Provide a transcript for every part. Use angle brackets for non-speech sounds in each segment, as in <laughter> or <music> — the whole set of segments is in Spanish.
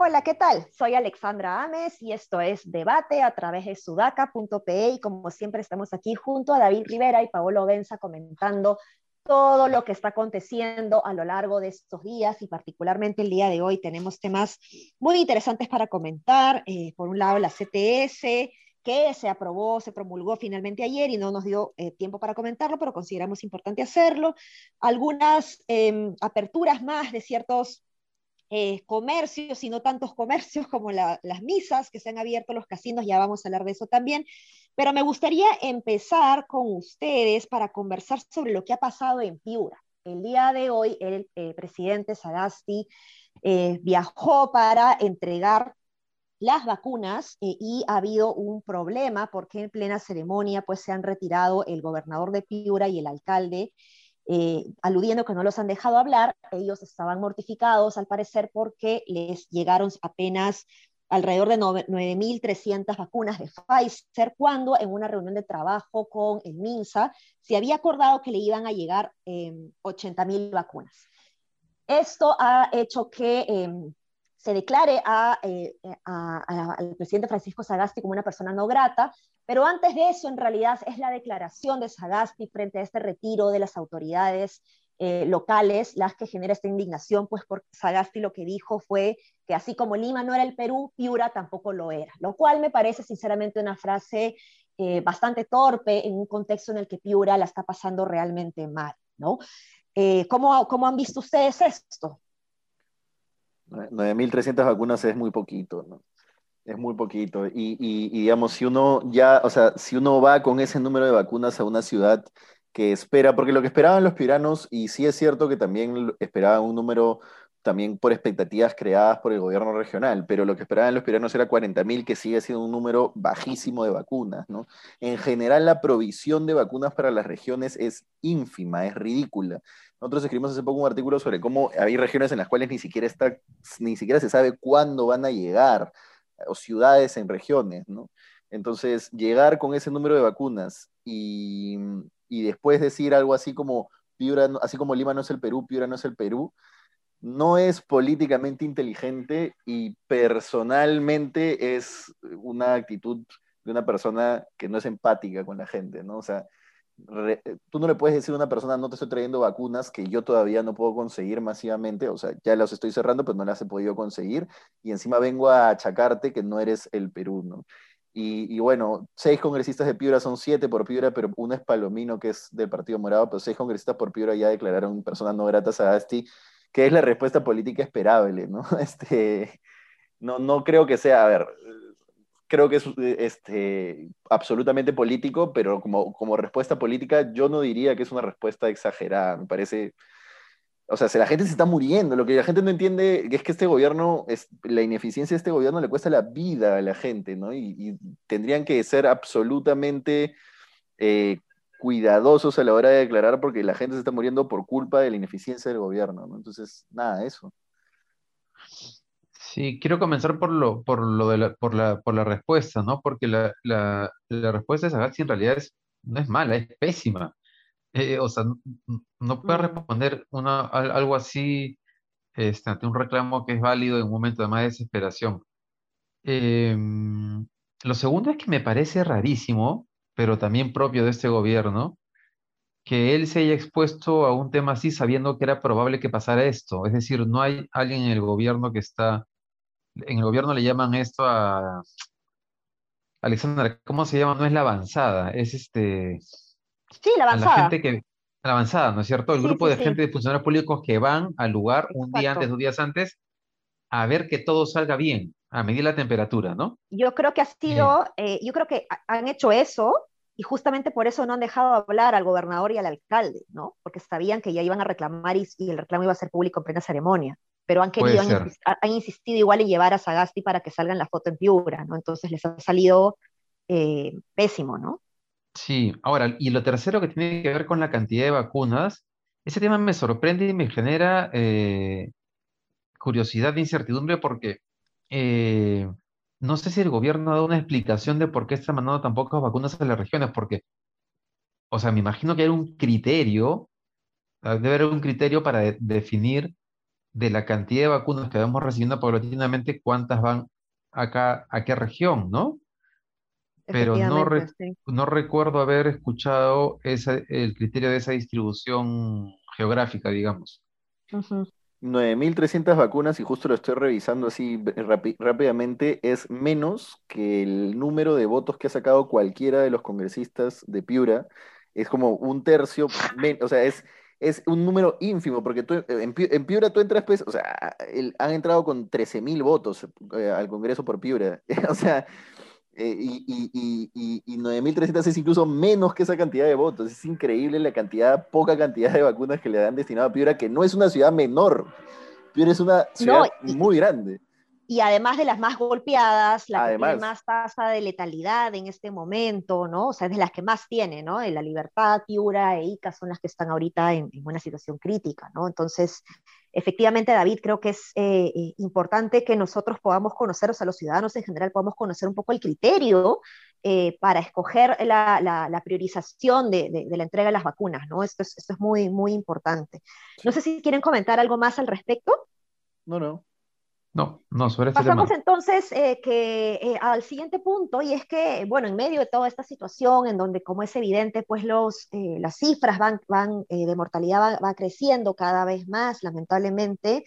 Hola, ¿qué tal? Soy Alexandra Ames y esto es Debate a través de sudaca.pe y como siempre estamos aquí junto a David Rivera y Paolo Benza comentando todo lo que está aconteciendo a lo largo de estos días y particularmente el día de hoy tenemos temas muy interesantes para comentar. Eh, por un lado, la CTS, que se aprobó, se promulgó finalmente ayer y no nos dio eh, tiempo para comentarlo, pero consideramos importante hacerlo. Algunas em, aperturas más de ciertos eh, comercios y no tantos comercios <laughs> como las misas que se han abierto, los casinos, ya vamos a hablar de eso también. Pero me gustaría empezar con ustedes para conversar sobre lo que ha pasado en Piura. El día de hoy el eh, presidente Sagasti eh, viajó para entregar las vacunas y ha habido un problema porque en plena ceremonia pues se han retirado el gobernador de Piura y el alcalde eh, aludiendo que no los han dejado hablar, ellos estaban mortificados al parecer porque les llegaron apenas alrededor de 9.300 vacunas de Pfizer, cuando en una reunión de trabajo con el MINSA se había acordado que le iban a llegar eh, 80.000 vacunas. Esto ha hecho que em, se declare eh, al presidente Francisco Sagasti como una persona no grata, pero antes de eso, en realidad, es la declaración de Sagasti frente a este retiro de las autoridades eh, locales las que genera esta indignación, pues porque Sagasti lo que dijo fue que así como Lima no era el Perú, Piura tampoco lo era, lo cual me parece sinceramente una frase eh, bastante torpe en un contexto en el que Piura la está pasando realmente mal, ¿no? Eh, ¿cómo, ¿Cómo han visto ustedes esto? 9.300 vacunas es muy poquito, ¿no? Es muy poquito. Y, digamos, si uno ya, o sea, si uno va con ese número de vacunas a una ciudad que espera, porque lo que esperaban los piranos, y sí es cierto que también esperaban un número también por expectativas creadas por el gobierno regional, pero lo que esperaban los piranos era 40.000, que sigue siendo un número bajísimo de vacunas, ¿no? En general, la provisión de vacunas para las regiones es ínfima, es ridícula. Nosotros escribimos hace poco un artículo sobre cómo hay regiones en las cuales ni siquiera, está, ni siquiera se sabe cuándo van a llegar o ciudades en regiones, ¿no? Entonces, llegar con ese número de vacunas y, después decir algo así como, Piura, así como Lima no es el Perú, Piura no es el Perú, no es políticamente inteligente y personalmente es una actitud de una persona que no es empática con la gente, ¿no? O sea, tú no le puedes decir a una persona, no te estoy trayendo vacunas que yo todavía no puedo conseguir masivamente, o sea, ya las estoy cerrando, pero no las he podido conseguir, y encima vengo a achacarte que no eres el Perú, ¿no? Y, bueno, seis congresistas de Piura son siete por Piura, pero uno es Palomino, que es del Partido Morado, pero seis congresistas por Piura ya declararon persona no grata a Sagasti, que es la respuesta política esperable, ¿no? <laughs> Este, no, no creo que sea, a ver, creo que es este, absolutamente político, pero como, como respuesta política yo no diría que es una respuesta exagerada, me parece... O sea, si la gente se está muriendo, lo que la gente no entiende es que este gobierno, es, la ineficiencia de este gobierno le cuesta la vida a la gente, ¿no? Y, tendrían que ser absolutamente eh, cuidadosos a la hora de declarar porque la gente se está muriendo por culpa de la ineficiencia del gobierno, ¿no? Entonces, nada, eso. Sí, quiero comenzar por lo, por lo de la, por la, por la respuesta, ¿no? Porque la, la, la respuesta de Sagasti en realidad es, no es mala, es pésima. Eh, o sea, no, puede responder una, algo así este, ante un reclamo que es válido en un momento de más desesperación. Em, lo segundo es que me parece rarísimo, pero también propio de este gobierno, que él se haya expuesto a un tema así sabiendo que era probable que pasara esto. Es decir, no hay alguien en el gobierno que está en el gobierno le llaman esto a... Alexandra, ¿cómo se llama? No es la avanzada, es este... Sí, la avanzada. la gente que... La avanzada, ¿no es cierto? El grupo de gente de funcionarios públicos que van al lugar un día antes, dos días antes, a ver que todo salga bien, a medir la temperatura, ¿no? Yo creo que ha sido, eh, yo creo que han hecho eso y justamente por eso no han dejado hablar al gobernador y al alcalde, ¿no? Porque sabían que ya iban a reclamar y, y el reclamo iba a ser público en plena ceremonia pero han querido, han, insistido igual en llevar a Sagasti para que salga en la foto en Piura, ¿no? Entonces les ha salido eh, pésimo, ¿no? Sí, ahora, y lo tercero que tiene que ver con la cantidad de vacunas, ese tema me sorprende y me genera eh, curiosidad e incertidumbre porque eh, no sé si el gobierno ha dado una explicación de por qué está mandando tan pocas vacunas a las regiones, porque, o sea, me imagino que hay un criterio, ah, debe haber un criterio para definir de la cantidad de vacunas que vamos recibiendo paulatinamente, cuántas van acá, a qué región, ¿no? Pero no, no recuerdo haber escuchado el criterio de esa distribución geográfica, digamos. 9.300 vacunas, y justo lo estoy revisando así rápidamente, es menos que el número de votos que ha sacado cualquiera de los congresistas de Piura. Es como un tercio, o sea, es, es un número ínfimo, porque tú, en, Piura tú entras, pues, o sea, han entrado con 13.000 votos eh, al Congreso por Piura. <laughs> o sea, eh, y, y, y, y 9.300 es incluso menos que esa cantidad de votos. Es increíble la cantidad, poca cantidad de vacunas que le han destinado a Piura, que no es una ciudad menor. Piura es una ciudad muy grande. Y además de las más golpeadas, la que tiene más tasa de letalidad en este momento, ¿no? O sea, es de las que más tiene, ¿no? De la libertad, Piura e Ica son las que están ahorita en, en una situación crítica, ¿no? Entonces, efectivamente, David, creo que es eh, eh, importante que nosotros podamos conocer, o sea, los ciudadanos en general podamos conocer un poco el criterio eh, para escoger la, priorización de, la entrega de las vacunas, ¿no? Esto es, esto es muy, muy importante. No sé si quieren comentar algo más al respecto. No, no. No, no, sobre este Pasamos entonces eh, que, eh, al siguiente punto, y es que, bueno, en medio de toda esta situación, en donde, como es evidente, pues los, eh, las cifras van, van de mortalidad va, creciendo cada vez más, lamentablemente,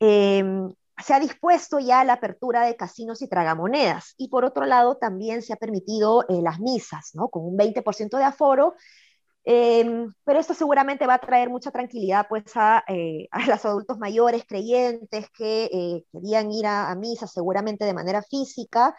em, se ha dispuesto ya la apertura de casinos y tragamonedas. Y por otro lado, también se ha permitido las misas, ¿no? Con un 20% de aforo Em, pero esto seguramente va a traer mucha tranquilidad pues a, eh, a los adultos mayores creyentes que eh, querían ir a, misa seguramente de manera física.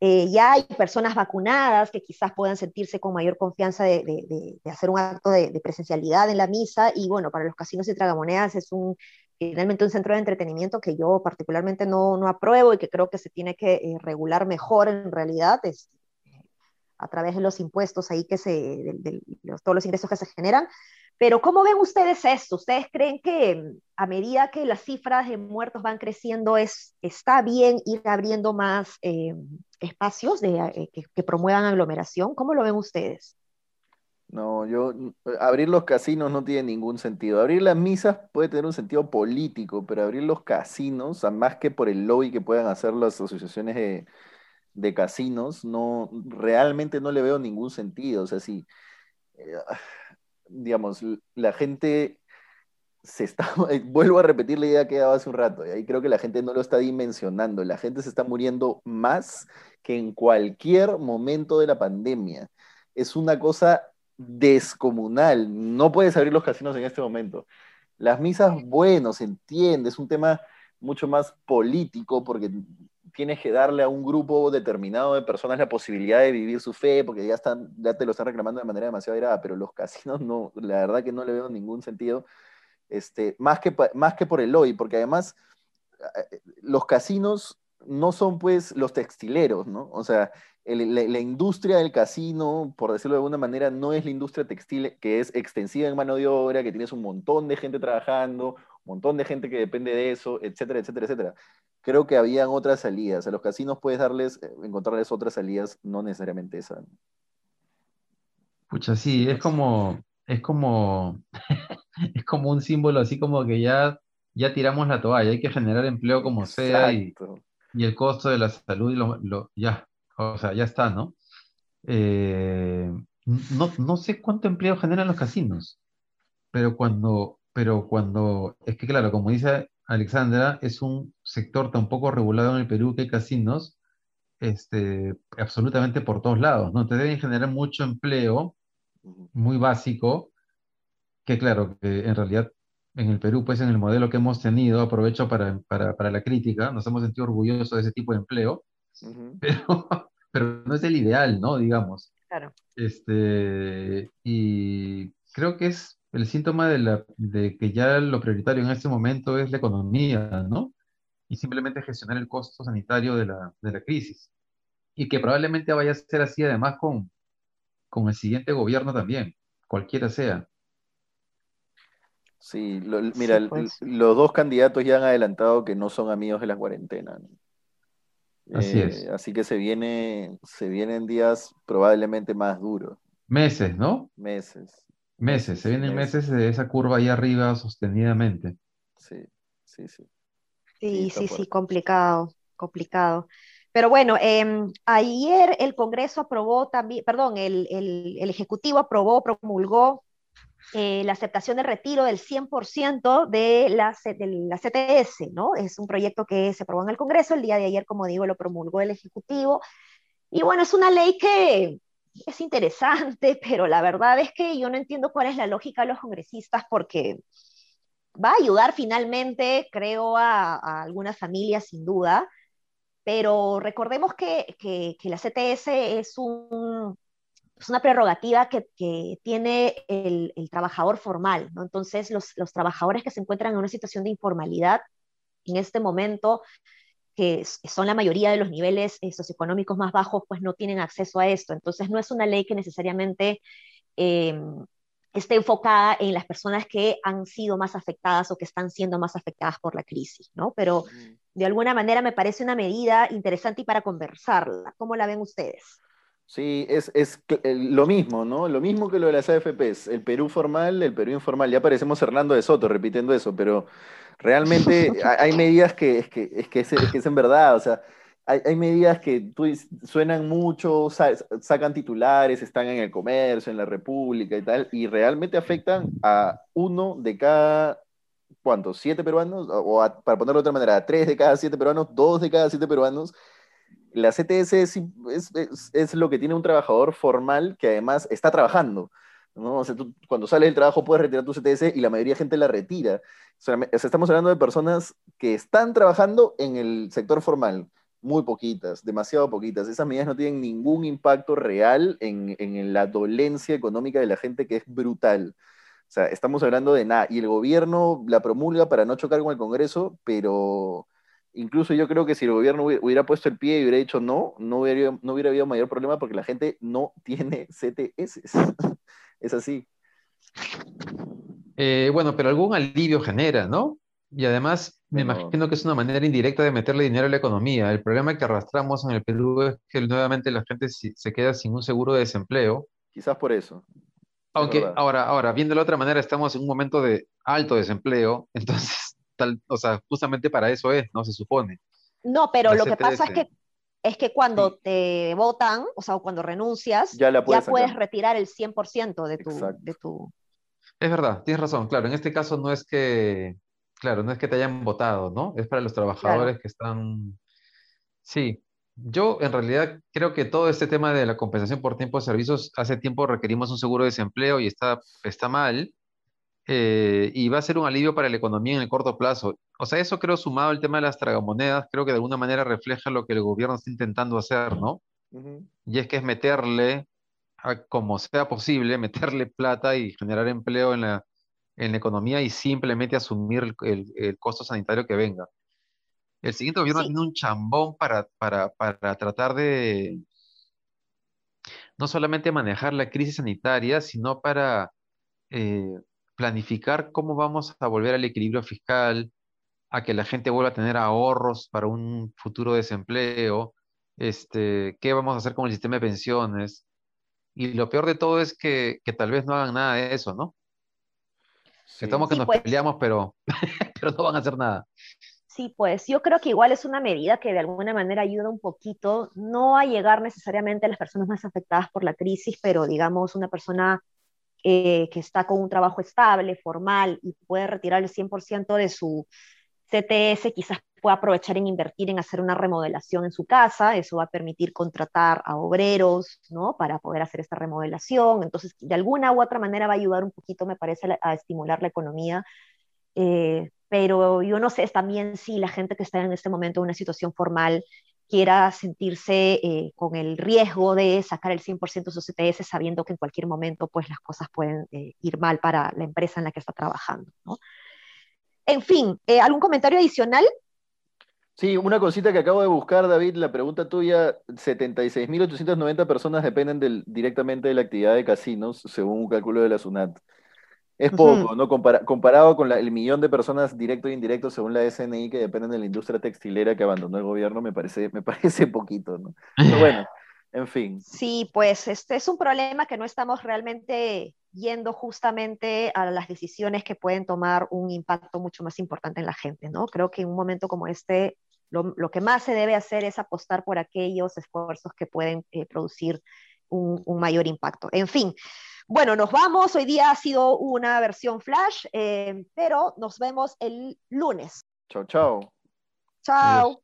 Eh, ya hay personas vacunadas que quizás puedan sentirse con mayor confianza de, de, de hacer un acto de, presencialidad en la misa y bueno, para los casinos y tragamonedas es un, finalmente un centro de entretenimiento que yo particularmente no, no apruebo y que creo que se tiene que regular mejor en realidad. Es, a través de los impuestos ahí que se, de, todos los ingresos que se generan. Pero ¿cómo ven ustedes esto? ¿Ustedes creen que a medida que las cifras de muertos van creciendo, es, está bien ir abriendo más eh, espacios eh, que, promuevan aglomeración? ¿Cómo lo ven ustedes? No, yo, abrir los casinos no tiene ningún sentido. Abrir las misas puede tener un sentido político, pero abrir los casinos, más que por el lobby que puedan hacer las asociaciones de, de casinos, no, realmente no le veo ningún sentido. O sea, si, eh, digamos, la gente se está, <laughs> vuelvo a repetir la idea que daba hace un rato, y ahí creo que la gente no lo está dimensionando, la gente se está muriendo más que en cualquier momento de la pandemia. Es una cosa descomunal, no puedes abrir los casinos en este momento. Las misas, bueno, se entiende, es un tema mucho más político porque tienes que darle a un grupo determinado de personas la posibilidad de vivir su fe, porque ya, están, ya te lo están reclamando de manera demasiado grave, pero los casinos no, la verdad que no le veo ningún sentido, este, más, que, más que por el hoy, porque además eh, los casinos no son pues los textileros, ¿no? O sea, la, industria del casino, por decirlo de alguna manera, no es la industria textil que es extensiva en mano de obra, que tienes un montón de gente trabajando, montón de gente que depende de eso, etcétera, etcétera, etcétera creo que habían otras salidas. A los casinos puedes darles, eh, encontrarles otras salidas, no necesariamente esa. Pucha, sí, es como, es como, <laughs> es como un símbolo así como que ya, ya tiramos la toalla, hay que generar empleo como sea y, el costo de la salud y lo, ya, o sea, ya está, ¿no? Eh, no, no sé cuánto empleo generan los casinos, pero cuando, pero cuando, es que claro, como dice Alexandra, es un sector tan poco regulado en el Perú que hay casinos este, absolutamente por todos lados, ¿no? Te deben generar mucho empleo, muy básico, que claro, que en realidad en el Perú, pues en el modelo que hemos tenido, aprovecho para, la crítica, nos hemos sentido orgullosos de ese tipo de empleo, pero, <laughs> pero no es el ideal, ¿no? Digamos. Claro. Este, y creo que es el síntoma de, la, de que ya lo prioritario en este momento es la economía, ¿no? Y simplemente gestionar el costo sanitario de la, de la crisis. Y que probablemente vaya a ser así además con, con el siguiente gobierno también, cualquiera sea. Sí, mira, pues. los dos candidatos ya han adelantado que no son amigos de la cuarentena. Así es. Eh, así que se, viene, se vienen días probablemente más duros. Meses, ¿no? Meses. Meses, se vienen meses de esa curva ahí arriba sostenidamente. Sí, sí, sí. Sí, sí, sí, complicado, complicado. Pero bueno, em, ayer el Congreso aprobó también, perdón, el, el Ejecutivo aprobó, promulgó eh, la aceptación de retiro del 100% de la, de la CTS, ¿no? Es un proyecto que se aprobó en el Congreso, el día de ayer, como digo, lo promulgó el Ejecutivo. Y bueno, es una ley que es interesante, <laughs> pero la verdad es que yo no entiendo cuál es la lógica de los congresistas porque va a ayudar finalmente, creo, a, a algunas familias sin duda, pero recordemos que, que, que la CTS es un, es una prerrogativa que, tiene el, trabajador formal, ¿no? Entonces, los, trabajadores que se encuentran en una situación de informalidad en este momento, que son la mayoría de los niveles eh, socioeconómicos más bajos, pues no tienen acceso a esto. Entonces, no es una ley que necesariamente em, esté enfocada en las personas que han sido más afectadas o que están siendo más afectadas por la crisis, ¿no? Pero de alguna manera me parece una medida interesante y para conversarla. ¿Cómo la ven ustedes? Sí, es, lo mismo, ¿no? Lo mismo que lo de las AFPs, el Perú formal, el Perú informal. Ya parecemos Hernando de Soto repitiendo eso, pero realmente hay medidas que es que, es, que es, en verdad, o sea, hay, medidas que suenan mucho, sacan titulares, están en el comercio, en la República y tal, y realmente afectan a uno de cada, ¿cuántos? ¿Siete peruanos? O para ponerlo de otra manera, a tres de cada siete peruanos, dos de cada siete peruanos la CTS es, lo que tiene un trabajador formal que además está trabajando. ¿No? cuando sales del trabajo puedes retirar tu CTS y la mayoría de gente la retira. estamos hablando de personas que están trabajando en el sector formal, muy poquitas, demasiado poquitas. Esas medidas no tienen ningún impacto real en, en la dolencia económica de la gente que es brutal. O sea, estamos hablando de nada. Y el gobierno la promulga para no chocar con el Congreso, pero Incluso yo creo que si el gobierno hubiera puesto el pie y hubiera dicho no, no hubiera, no hubiera habido mayor problema porque la gente no tiene CTS. <laughs> es así. Eh, bueno, pero algún alivio genera, ¿no? Y además, me imagino que es una manera indirecta de meterle dinero a la economía. El problema que arrastramos en el Perú es que nuevamente la gente se queda sin un seguro de desempleo. Quizás por eso. Aunque ahora, ahora, viendo de la otra manera, estamos en un momento de alto desempleo, <laughs> entonces o sea, justamente para eso es, ¿no? Se supone. No, pero lo que pasa es que es que cuando te votan, o sea, cuando renuncias, ya, puedes, retirar el 100% de tu, de tu... Es verdad, tienes razón, claro, en este caso no es que, claro, no es que te hayan votado, ¿no? Es para los trabajadores que están... Sí, yo en realidad creo que todo este tema de la compensación por tiempo de servicios, hace tiempo requerimos un seguro de desempleo y está, está mal, eh, y va a ser un alivio para la economía en el corto plazo. O sea, eso creo sumado al tema de las tragamonedas, creo que de alguna manera refleja lo que el gobierno está intentando hacer, ¿no? Y es que es meterle, como sea posible, <laughs> meterle plata y generar empleo en la, en la economía y simplemente asumir el, costo sanitario que venga. El siguiente gobierno tiene un chambón para, para, para tratar de no solamente manejar la crisis sanitaria, sino para eh, planificar cómo vamos a volver al equilibrio fiscal, a que la gente vuelva a tener ahorros para un futuro desempleo, este, qué vamos a hacer con el sistema de pensiones. Y lo peor de todo es que, tal vez no hagan nada de eso, ¿no? Estamos que nos pues. peleamos, pero, <laughs> pero no van a hacer nada. Sí, pues yo creo que igual es una medida que de alguna manera ayuda un poquito, no a llegar necesariamente a las personas más afectadas por la crisis, pero digamos una persona eh, que está con un trabajo estable, formal y puede retirar el 100% de su CTS, quizás pueda aprovechar en invertir en hacer una remodelación en su casa, eso va a permitir contratar a obreros, ¿no? Para poder hacer esta remodelación, entonces de alguna u otra manera va a ayudar un poquito, me parece, a estimular la economía, eh, pero yo no sé también si la gente que está en este momento en una situación formal quiera sentirse eh, con el riesgo de sacar el 100% de su CTS sabiendo que en cualquier momento pues las cosas pueden eh, ir mal para la empresa en la que está trabajando. ¿no? En fin, eh, ¿algún comentario adicional? Sí, una cosita que acabo de buscar, David, la pregunta tuya, 76.890 personas dependen directamente de la actividad de casinos, según un cálculo de la SUNAT. Es poco, ¿no? comparado con el millón de personas directo e indirecto según la SNI que dependen de la industria textilera que abandonó el gobierno, me parece, me <laughs> parece poquito, ¿no? Pero bueno, en fin. Sí, pues este es un problema que no estamos realmente yendo justamente a las decisiones que pueden tomar un impacto mucho más importante en la gente, ¿no? Creo que en un momento como este, lo, que más se debe hacer es apostar por aquellos esfuerzos que pueden eh, producir un, mayor impacto. En fin, bueno, nos vamos. Hoy día ha sido una versión flash, eh, pero nos vemos el lunes. Chao, chao. Chao.